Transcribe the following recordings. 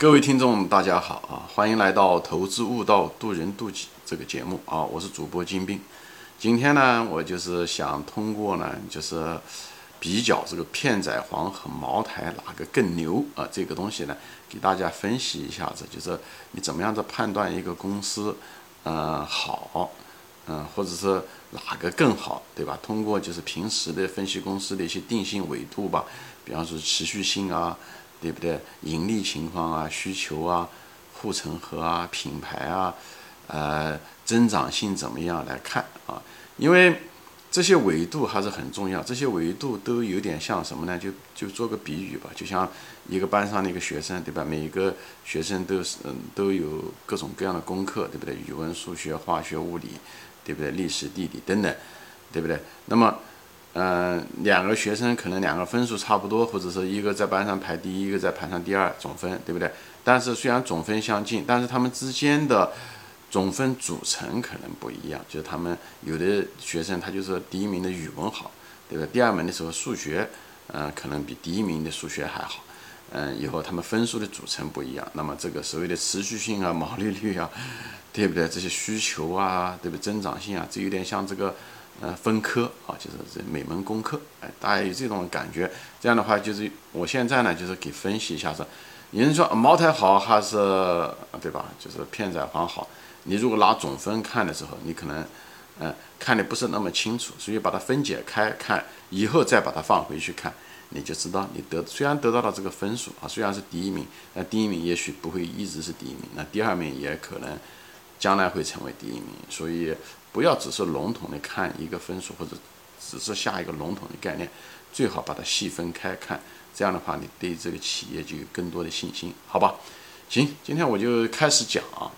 各位听众，大家好啊！欢迎来到《投资悟道，渡人渡己》这个节目啊！我是主播金兵。今天呢，我就是想通过呢，就是比较这个片仔癀和茅台哪个更牛啊？这个东西呢，给大家分析一下子，就是你怎么样子判断一个公司，呃，好，嗯，或者是哪个更好，对吧？通过就是平时的分析公司的一些定性维度吧，比方说持续性啊。对不对？盈利情况啊，需求啊，护城河啊，品牌啊，呃，增长性怎么样来看啊？因为这些维度还是很重要。这些维度都有点像什么呢？就就做个比喻吧，就像一个班上的一个学生，对吧？每一个学生都是嗯都有各种各样的功课，对不对？语文、数学、化学、物理，对不对？历史、地理等等，对不对？那么。嗯，两个学生可能两个分数差不多，或者是一个在班上排第一，一个在班上第二，总分对不对？但是虽然总分相近，但是他们之间的总分组成可能不一样。就是他们有的学生他就是第一名的语文好，对吧？第二门的时候数学，嗯，可能比第一名的数学还好。嗯，以后他们分数的组成不一样，那么这个所谓的持续性啊、毛利率啊，对不对？这些需求啊，对不？增长性啊，这有点像这个。呃，分科啊，就是这每门功课，哎，大家有这种感觉。这样的话，就是我现在呢，就是给分析一下，是有人说茅台好还是对吧？就是片仔癀好。你如果拿总分看的时候，你可能嗯看的不是那么清楚，所以把它分解开看，以后再把它放回去看，你就知道你得虽然得到了这个分数啊，虽然是第一名，那第一名也许不会一直是第一名，那第二名也可能将来会成为第一名，所以。不要只是笼统的看一个分数，或者只是下一个笼统的概念，最好把它细分开看。这样的话，你对这个企业就有更多的信心，好吧？行，今天我就开始讲啊。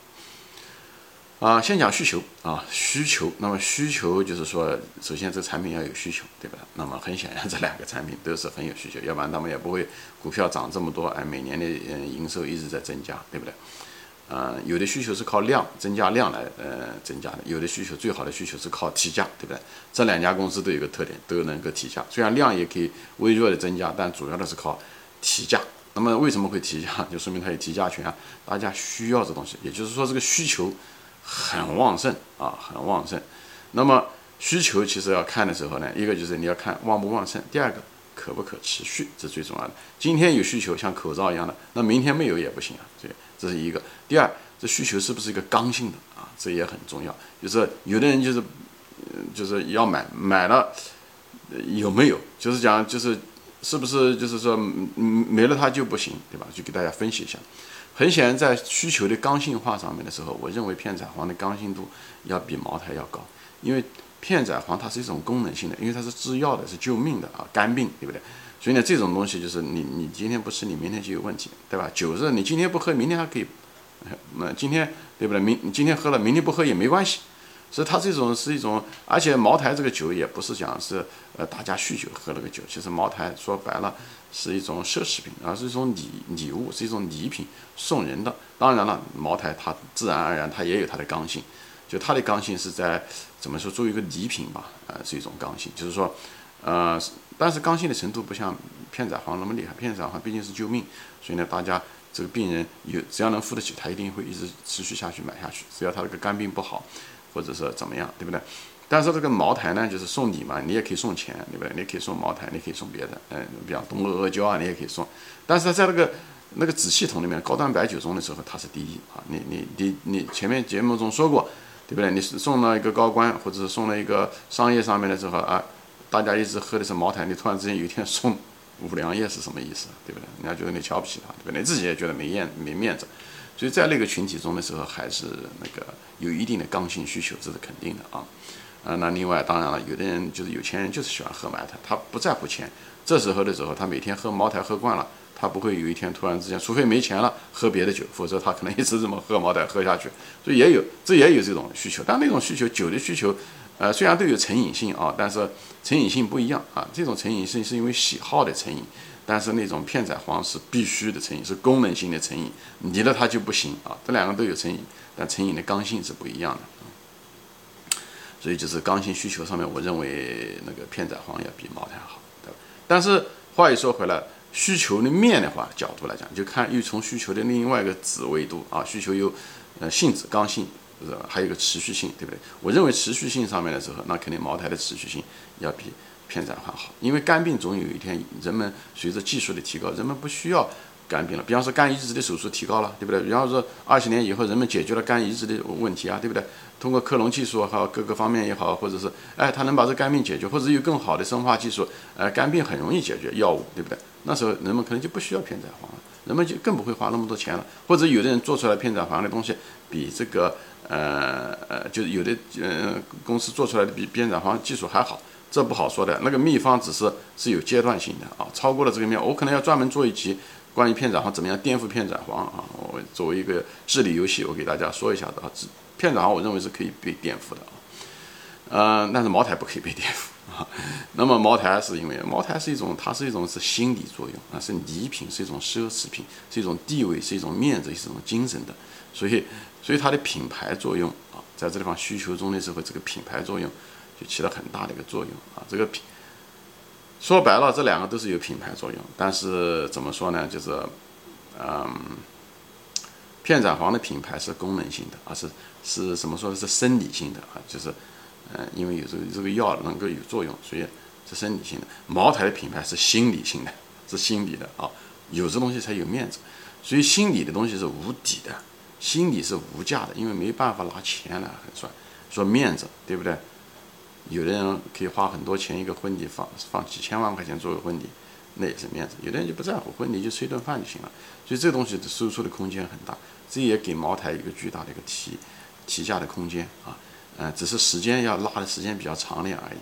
啊，先讲需求啊，需求。那么需求就是说，首先这个产品要有需求，对吧？那么很显然，这两个产品都是很有需求，要不然他们也不会股票涨这么多，哎，每年的嗯营收一直在增加，对不对？呃，有的需求是靠量增加量来呃增加的，有的需求最好的需求是靠提价，对不对？这两家公司都有个特点，都能够提价。虽然量也可以微弱的增加，但主要的是靠提价。那么为什么会提价？就说明它有提价权啊，大家需要这东西，也就是说这个需求很旺盛啊，很旺盛。那么需求其实要看的时候呢，一个就是你要看旺不旺盛，第二个可不可持续，这最重要的。今天有需求，像口罩一样的，那明天没有也不行啊，这这是一个。第二，这需求是不是一个刚性的啊？这也很重要。就是有的人就是，就是要买，买了有没有？就是讲，就是是不是就是说，嗯，没了它就不行，对吧？就给大家分析一下。很显然，在需求的刚性化上面的时候，我认为片仔癀的刚性度要比茅台要高，因为片仔癀它是一种功能性的，因为它是制药的，是救命的啊，肝病，对不对？所以呢，这种东西就是你你今天不吃，你明天就有问题，对吧？酒是你今天不喝，明天还可以。那今天对不对？明今天喝了，明天不喝也没关系。所以它这种是一种，而且茅台这个酒也不是讲是呃大家酗酒喝那个酒，其实茅台说白了是一种奢侈品，而是一种礼礼物，是一种礼品送人的。当然了，茅台它自然而然它也有它的刚性，就它的刚性是在怎么说作为一个礼品吧，呃是一种刚性，就是说呃但是刚性的程度不像片仔癀那么厉害，片仔癀毕竟是救命，所以呢大家。这个病人有只要能付得起，他一定会一直持续下去买下去。只要他这个肝病不好，或者是怎么样，对不对？但是这个茅台呢，就是送礼嘛，你也可以送钱，对不对？你可以送茅台，你可以送别的，嗯，比方东阿阿胶啊，你也可以送。但是在那个那个子系统里面，高端白酒中的时候，它是第一啊。你你你你前面节目中说过，对不对？你是送了一个高官，或者是送了一个商业上面的时候啊，大家一直喝的是茅台，你突然之间有一天送。五粮液是什么意思，对不对？人家觉得你瞧不起他，对不对？你自己也觉得没面没面子，所以在那个群体中的时候，还是那个有一定的刚性需求，这是肯定的啊。啊，那另外当然了，有的人就是有钱人，就是喜欢喝茅台，他不在乎钱。这时候的时候，他每天喝茅台喝惯了，他不会有一天突然之间，除非没钱了喝别的酒，否则他可能一直这么喝茅台喝下去。所以也有这也有这种需求，但那种需求酒的需求。呃，虽然都有成瘾性啊，但是成瘾性不一样啊。这种成瘾性是因为喜好的成瘾，但是那种片仔癀是必须的成瘾，是功能性的成瘾，离了它就不行啊。这两个都有成瘾，但成瘾的刚性是不一样的。所以就是刚性需求上面，我认为那个片仔癀要比茅台好，对吧？但是话又说回来，需求的面的话角度来讲，就看又从需求的另外一个子维度啊，需求有呃性质刚性，是吧？还有一个持续性，对不对？我认为持续性上面的时候，那肯定茅台的持续性要比片仔癀好，因为肝病总有一天人们随着技术的提高，人们不需要。肝病了，比方说肝移植的手术提高了，对不对？比方说二十年以后，人们解决了肝移植的问题啊，对不对？通过克隆技术还有各个方面也好，或者是哎，他能把这肝病解决，或者有更好的生化技术，呃，肝病很容易解决，药物，对不对？那时候人们可能就不需要片仔癀了，人们就更不会花那么多钱了。或者有的人做出来片仔癀的东西，比这个呃呃，就是有的呃公司做出来的比片仔癀技术还好，这不好说的。那个秘方只是是有阶段性的啊，超过了这个面，我可能要专门做一集。关于片仔癀怎么样颠覆片仔癀啊？我作为一个智力游戏，我给大家说一下的啊。片仔癀我认为是可以被颠覆的啊，呃，但是茅台不可以被颠覆啊。那么茅台是因为茅台是一种，它是一种是心理作用啊，是礼品，是一种奢侈品，是一种地位，是一种面子，是一种精神的。所以，所以它的品牌作用啊，在这地方需求中的时候，这个品牌作用就起了很大的一个作用啊。这个品。说白了，这两个都是有品牌作用，但是怎么说呢？就是，嗯，片仔癀的品牌是功能性的，而是是什么说的是生理性的啊？就是，嗯，因为有这个这个药能够有作用，所以是生理性的。茅台的品牌是心理性的，是心理的啊，有这东西才有面子，所以心理的东西是无底的，心理是无价的，因为没办法拿钱来很算，说面子，对不对？有的人可以花很多钱一个婚礼，放放几千万块钱做个婚礼，那也是面子。有的人就不在乎婚礼，就吃一顿饭就行了。所以这个东西的输出的空间很大，这也给茅台一个巨大的一个提提价的空间啊。嗯，只是时间要拉的时间比较长点而已。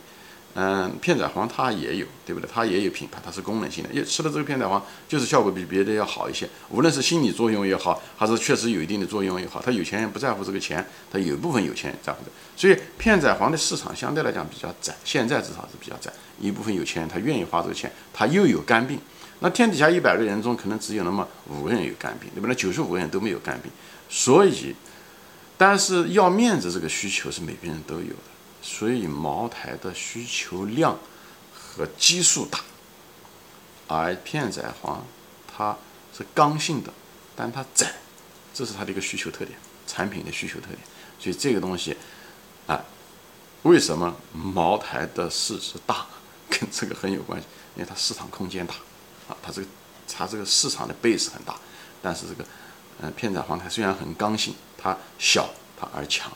嗯，片仔癀它也有，对不对？它也有品牌，它是功能性的。因为吃了这个片仔癀，就是效果比别的要好一些。无论是心理作用也好，还是确实有一定的作用也好，他有钱人不在乎这个钱，他有一部分有钱人在乎的。所以片仔癀的市场相对来讲比较窄，现在至少是比较窄。一部分有钱人他愿意花这个钱，他又有肝病。那天底下一百个人中，可能只有那么五个人有肝病，对不对？九十五个人都没有肝病。所以，但是要面子这个需求是每个人都有的。所以茅台的需求量和基数大，而片仔癀它是刚性的，但它窄，这是它的一个需求特点，产品的需求特点。所以这个东西啊，为什么茅台的市值大，跟这个很有关系，因为它市场空间大啊，它这个它这个市场的 base 很大，但是这个嗯片仔癀它虽然很刚性，它小它而强。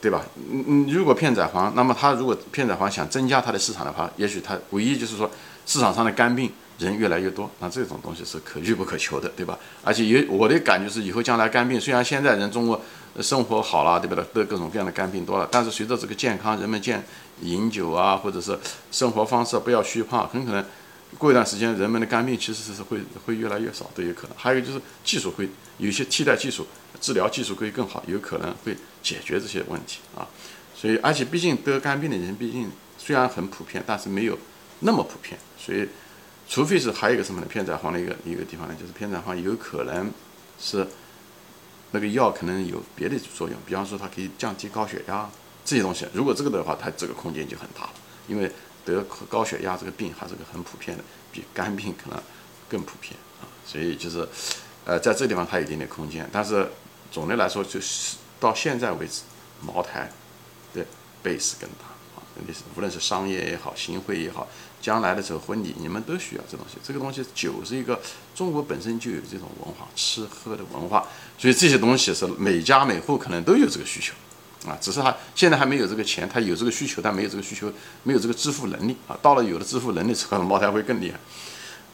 对吧？嗯嗯，如果片仔癀，那么它如果片仔癀想增加它的市场的话，也许它唯一就是说市场上的肝病人越来越多，那这种东西是可遇不可求的，对吧？而且也我的感觉是，以后将来肝病虽然现在人中国生活好了，对不对？得各种各样的肝病多了，但是随着这个健康，人们健饮酒啊，或者是生活方式不要虚胖，很可能过一段时间人们的肝病其实是会会越来越少都有可能。还有就是技术会有一些替代技术。治疗技术会更好，有可能会解决这些问题啊。所以，而且毕竟得肝病的人，毕竟虽然很普遍，但是没有那么普遍。所以，除非是还有一个什么呢？片仔癀的一个一个地方呢，就是片仔癀有可能是那个药可能有别的作用，比方说它可以降低高血压这些东西。如果这个的话，它这个空间就很大了，因为得高血压这个病还是个很普遍的，比肝病可能更普遍啊。所以就是，呃，在这地方它有一点点空间，但是。总的来说，就是到现在为止，茅台的 base 更大啊！你是无论是商业也好，行贿也好，将来的时候婚礼你们都需要这东西。这个东西酒是一个中国本身就有这种文化，吃喝的文化，所以这些东西是每家每户可能都有这个需求啊。只是他现在还没有这个钱，他有这个需求，但没有这个需求，没有这个支付能力啊。到了有了支付能力之后，茅台会更厉害。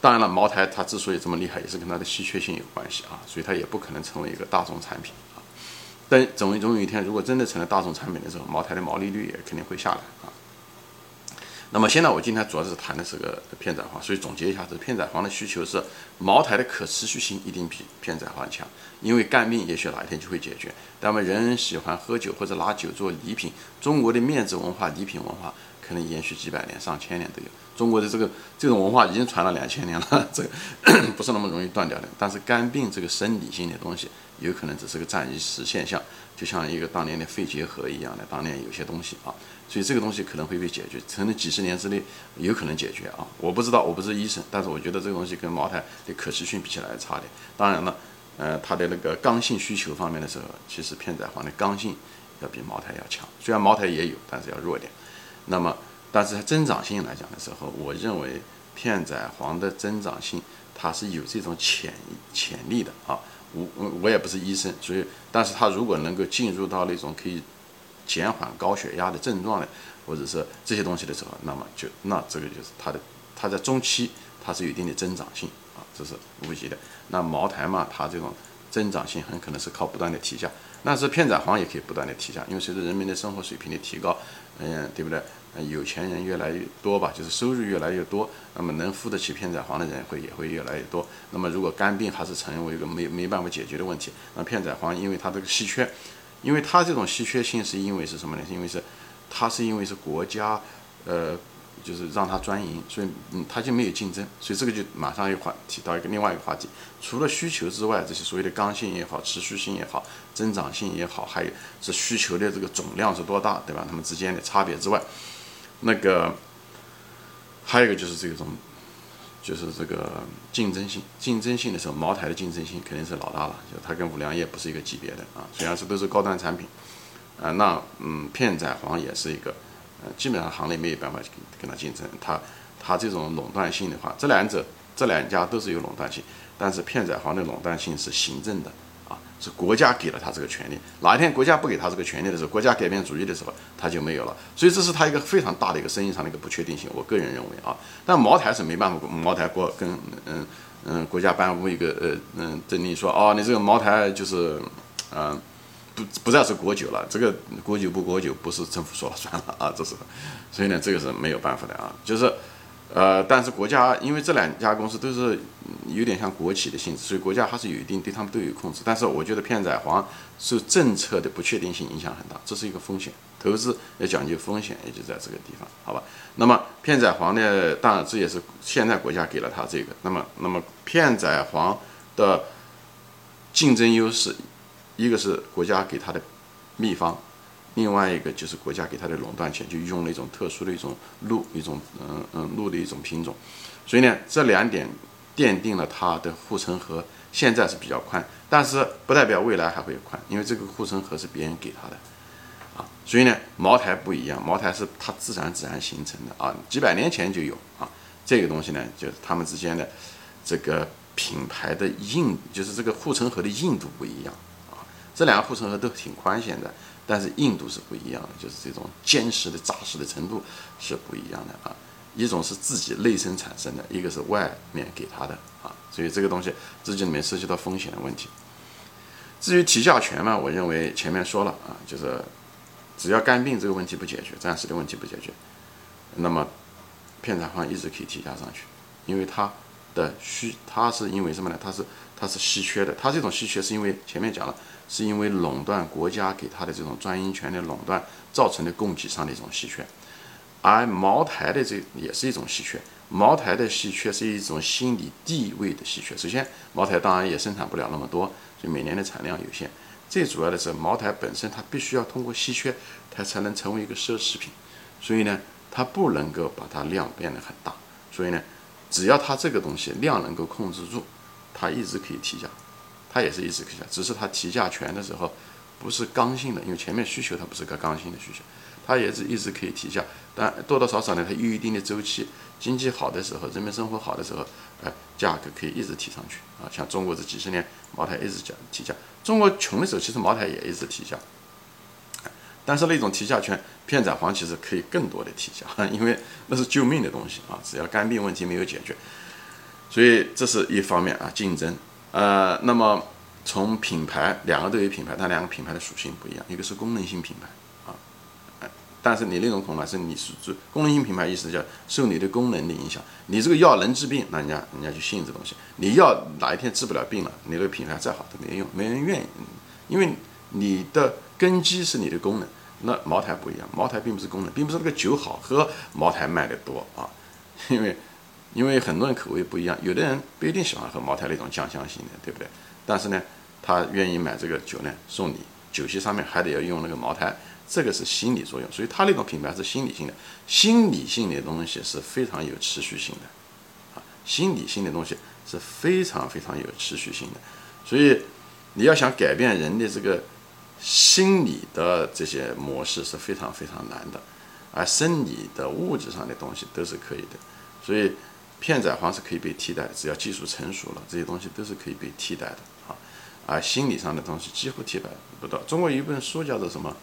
当然了，茅台它之所以这么厉害，也是跟它的稀缺性有关系啊，所以它也不可能成为一个大众产品啊。但总总有一天，如果真的成了大众产品的时候，茅台的毛利率也肯定会下来啊。那么现在我今天主要是谈的是个片仔癀，所以总结一下，这片仔癀的需求是茅台的可持续性一定比片仔癀强，因为肝病也许哪一天就会解决。但我们人人喜欢喝酒或者拿酒做礼品，中国的面子文化、礼品文化可能延续几百年、上千年都有。中国的这个这种文化已经传了两千年了，这个不是那么容易断掉的。但是肝病这个生理性的东西，有可能只是个暂时现象，就像一个当年的肺结核一样的，当年有些东西啊，所以这个东西可能会被解决，可能几十年之内有可能解决啊。我不知道，我不是医生，但是我觉得这个东西跟茅台的可持续比起来差点。当然了，呃，它的那个刚性需求方面的时候，其实片仔癀的刚性要比茅台要强，虽然茅台也有，但是要弱点。那么。但是它增长性来讲的时候，我认为片仔癀的增长性它是有这种潜潜力的啊。我我我也不是医生，所以，但是它如果能够进入到那种可以减缓高血压的症状的，或者是这些东西的时候，那么就那这个就是它的它在中期它是有一定的增长性啊，这是无疑的。那茅台嘛，它这种增长性很可能是靠不断的提价，那是片仔癀也可以不断的提价，因为随着人民的生活水平的提高，嗯，对不对？有钱人越来越多吧，就是收入越来越多，那么能付得起片仔癀的人会也会越来越多。那么如果肝病还是成为一个没没办法解决的问题，那片仔癀因为它这个稀缺，因为它这种稀缺性是因为是什么呢？是因为是它是因为是国家呃就是让它专营，所以嗯它就没有竞争，所以这个就马上又话提到一个另外一个话题，除了需求之外，这些所谓的刚性也好、持续性也好、增长性也好，还有是需求的这个总量是多大，对吧？它们之间的差别之外。那个还有一个就是这种，就是这个竞争性，竞争性的时候，茅台的竞争性肯定是老大了，就它跟五粮液不是一个级别的啊，虽然是都是高端产品，啊，那嗯，片仔癀也是一个，呃，基本上行内没有办法跟跟它竞争，它它这种垄断性的话，这两者这两家都是有垄断性，但是片仔癀的垄断性是行政的。是国家给了他这个权利，哪一天国家不给他这个权利的时候，国家改变主意的时候，他就没有了。所以这是他一个非常大的一个生意上的一个不确定性。我个人认为啊，但茅台是没办法，茅台国跟嗯嗯国家颁布一个呃嗯证令说，哦，你这个茅台就是嗯不不再是国酒了，这个国酒不国酒不是政府说了算了啊，这是，所以呢，这个是没有办法的啊，就是。呃，但是国家因为这两家公司都是有点像国企的性质，所以国家还是有一定对他们都有控制。但是我觉得片仔癀受政策的不确定性影响很大，这是一个风险。投资要讲究风险，也就在这个地方，好吧？那么片仔癀呢，当然这也是现在国家给了他这个。那么，那么片仔癀的竞争优势，一个是国家给他的秘方。另外一个就是国家给它的垄断权，就用了一种特殊的一种鹿，一种嗯嗯鹿的一种品种，所以呢，这两点奠定了它的护城河现在是比较宽，但是不代表未来还会宽，因为这个护城河是别人给他的啊，所以呢，茅台不一样，茅台是它自然自然形成的啊，几百年前就有啊，这个东西呢，就是他们之间的这个品牌的硬，就是这个护城河的硬度不一样啊，这两个护城河都挺宽，现在。但是硬度是不一样的，就是这种坚实的扎实的程度是不一样的啊。一种是自己内生产生的，一个是外面给他的啊。所以这个东西自己里面涉及到风险的问题。至于提价权嘛，我认为前面说了啊，就是只要肝病这个问题不解决，暂时的问题不解决，那么片仔癀一直可以提价上去，因为它的需，它是因为什么呢？它是它是稀缺的，它这种稀缺是因为前面讲了。是因为垄断国家给它的这种专营权的垄断造成的供给上的一种稀缺，而茅台的这也是一种稀缺。茅台的稀缺是一种心理地位的稀缺。首先，茅台当然也生产不了那么多，所以每年的产量有限。最主要的是，茅台本身它必须要通过稀缺，它才能成为一个奢侈品。所以呢，它不能够把它量变得很大。所以呢，只要它这个东西量能够控制住，它一直可以提价。它也是一直提价，只是它提价权的时候不是刚性的，因为前面需求它不是个刚性的需求，它也是一直可以提价，但多多少少呢，它有一定的周期，经济好的时候，人民生活好的时候，呃，价格可以一直提上去啊。像中国这几十年，茅台一直讲提价，中国穷的时候，其实茅台也一直提价，但是那种提价权，片仔癀其实可以更多的提价，因为那是救命的东西啊，只要肝病问题没有解决，所以这是一方面啊，竞争。呃，那么从品牌，两个都有品牌，但两个品牌的属性不一样。一个是功能性品牌啊，但是你那种恐怕是你是做功能性品牌，意思叫受你的功能的影响。你这个药能治病，那人家人家就信这东西。你药哪一天治不了病了，你这个品牌再好都没用，没人愿意，因为你的根基是你的功能，那茅台不一样，茅台并不是功能，并不是那个酒好喝，茅台卖得多啊，因为因为很多人口味不一样，有的人不一定喜欢喝茅台那种酱香型的，对不对？但是呢，他愿意买这个酒呢，送你，酒席上面还得要用那个茅台，这个是心理作用，所以他那种品牌是心理性的，心理性的东西是非常有持续性的，啊，心理性的东西是非常非常有持续性的，所以你要想改变人的这个。心理的这些模式是非常非常难的，而生理的物质上的东西都是可以的，所以片仔癀是可以被替代，只要技术成熟了，这些东西都是可以被替代的啊。啊心理上的东西几乎替代不到。中国有一本书叫做什么？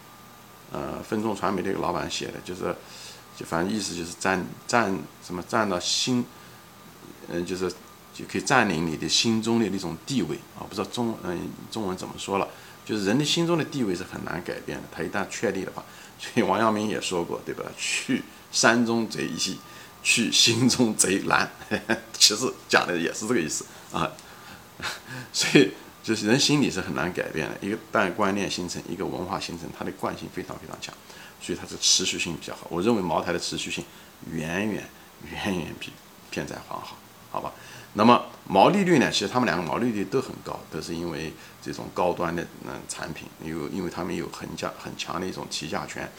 呃，分众传媒的一个老板写的，就是就反正意思就是占占什么占到心，嗯，就是就可以占领你的心中的那种地位啊。不知道中嗯中文怎么说了。就是人的心中的地位是很难改变的，他一旦确立的话，所以王阳明也说过，对吧？去山中贼易，去心中贼难。其实讲的也是这个意思啊。所以就是人心里是很难改变的，一个旦观念形成，一个文化形成，它的惯性非常非常强，所以它是持续性比较好。我认为茅台的持续性远远远远比片仔癀好，好吧？那么毛利率呢？其实他们两个毛利率都很高，都是因为这种高端的嗯产品，有因为他们有很价很强的一种提价权，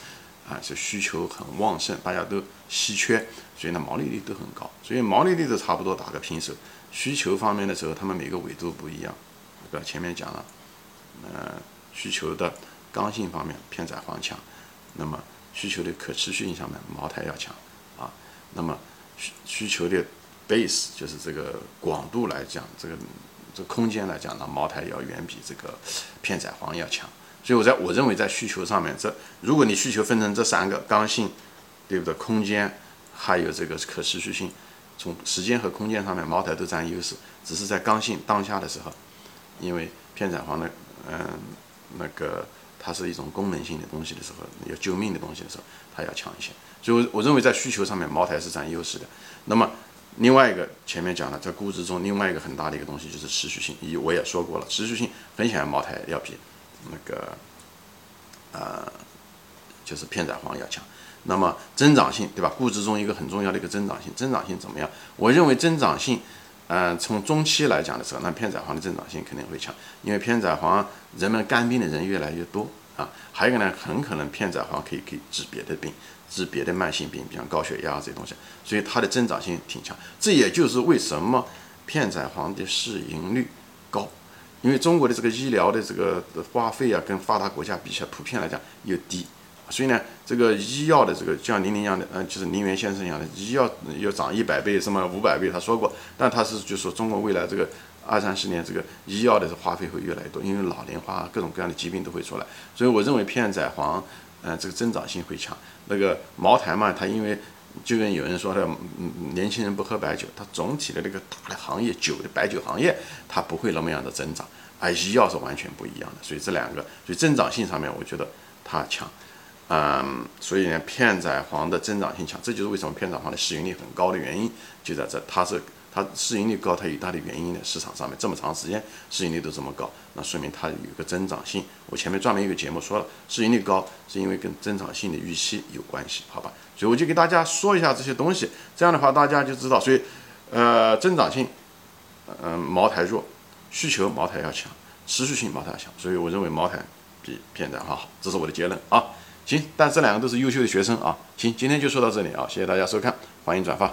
啊，是需求很旺盛，大家都稀缺，所以呢毛利率都很高。所以毛利率都差不多打个平手。需求方面的时候，他们每个纬度不一样，对吧？前面讲了，呃，需求的刚性方面偏窄黄强，那么需求的可持续性上面茅台要强啊，那么需需求的。base 就是这个广度来讲，这个这空间来讲呢，茅台要远比这个片仔癀要强。所以我在我认为在需求上面，这如果你需求分成这三个刚性，对不对？空间还有这个可持续性，从时间和空间上面，茅台都占优势。只是在刚性当下的时候，因为片仔癀的嗯那个它是一种功能性的东西的时候，要救命的东西的时候，它要强一些。所以我认为在需求上面，茅台是占优势的。那么另外一个前面讲了，在估值中另外一个很大的一个东西就是持续性，一我也说过了，持续性很显然茅台要比那个呃就是片仔癀要强。那么增长性对吧？估值中一个很重要的一个增长性，增长性怎么样？我认为增长性，嗯，从中期来讲的时候，那片仔癀的增长性肯定会强，因为片仔癀人们肝病的人越来越多啊。还有一个呢，很可能片仔癀可以可以治别的病。治别的慢性病，比如高血压这些东西，所以它的增长性挺强。这也就是为什么片仔癀的市盈率高，因为中国的这个医疗的这个花费啊，跟发达国家比起来，普遍来讲又低，所以呢，这个医药的这个像林林一样的，嗯，就是林园先生一样的，医药要涨一百倍，什么五百倍，他说过，但他是就说中国未来这个二三十年这个医药的花费会越来越多，因为老龄化各种各样的疾病都会出来，所以我认为片仔癀。嗯，这个增长性会强。那个茅台嘛，它因为就跟有人说的，嗯，年轻人不喝白酒，它总体的那个大的行业酒的白酒行业，它不会那么样的增长。而医药是完全不一样的，所以这两个，所以增长性上面，我觉得它强。嗯，所以呢，片仔癀的增长性强，这就是为什么片仔癀的吸引力很高的原因，就在这，它是。它市盈率高，它有它的原因的。市场上面这么长时间市盈率都这么高，那说明它有个增长性。我前面专门一个节目说了，市盈率高是因为跟增长性的预期有关系，好吧？所以我就给大家说一下这些东西，这样的话大家就知道。所以，呃，增长性，嗯，茅台弱，需求茅台要强，持续性茅台要强。所以我认为茅台比片仔癀好，这是我的结论啊。行，但这两个都是优秀的学生啊。行，今天就说到这里啊，谢谢大家收看，欢迎转发。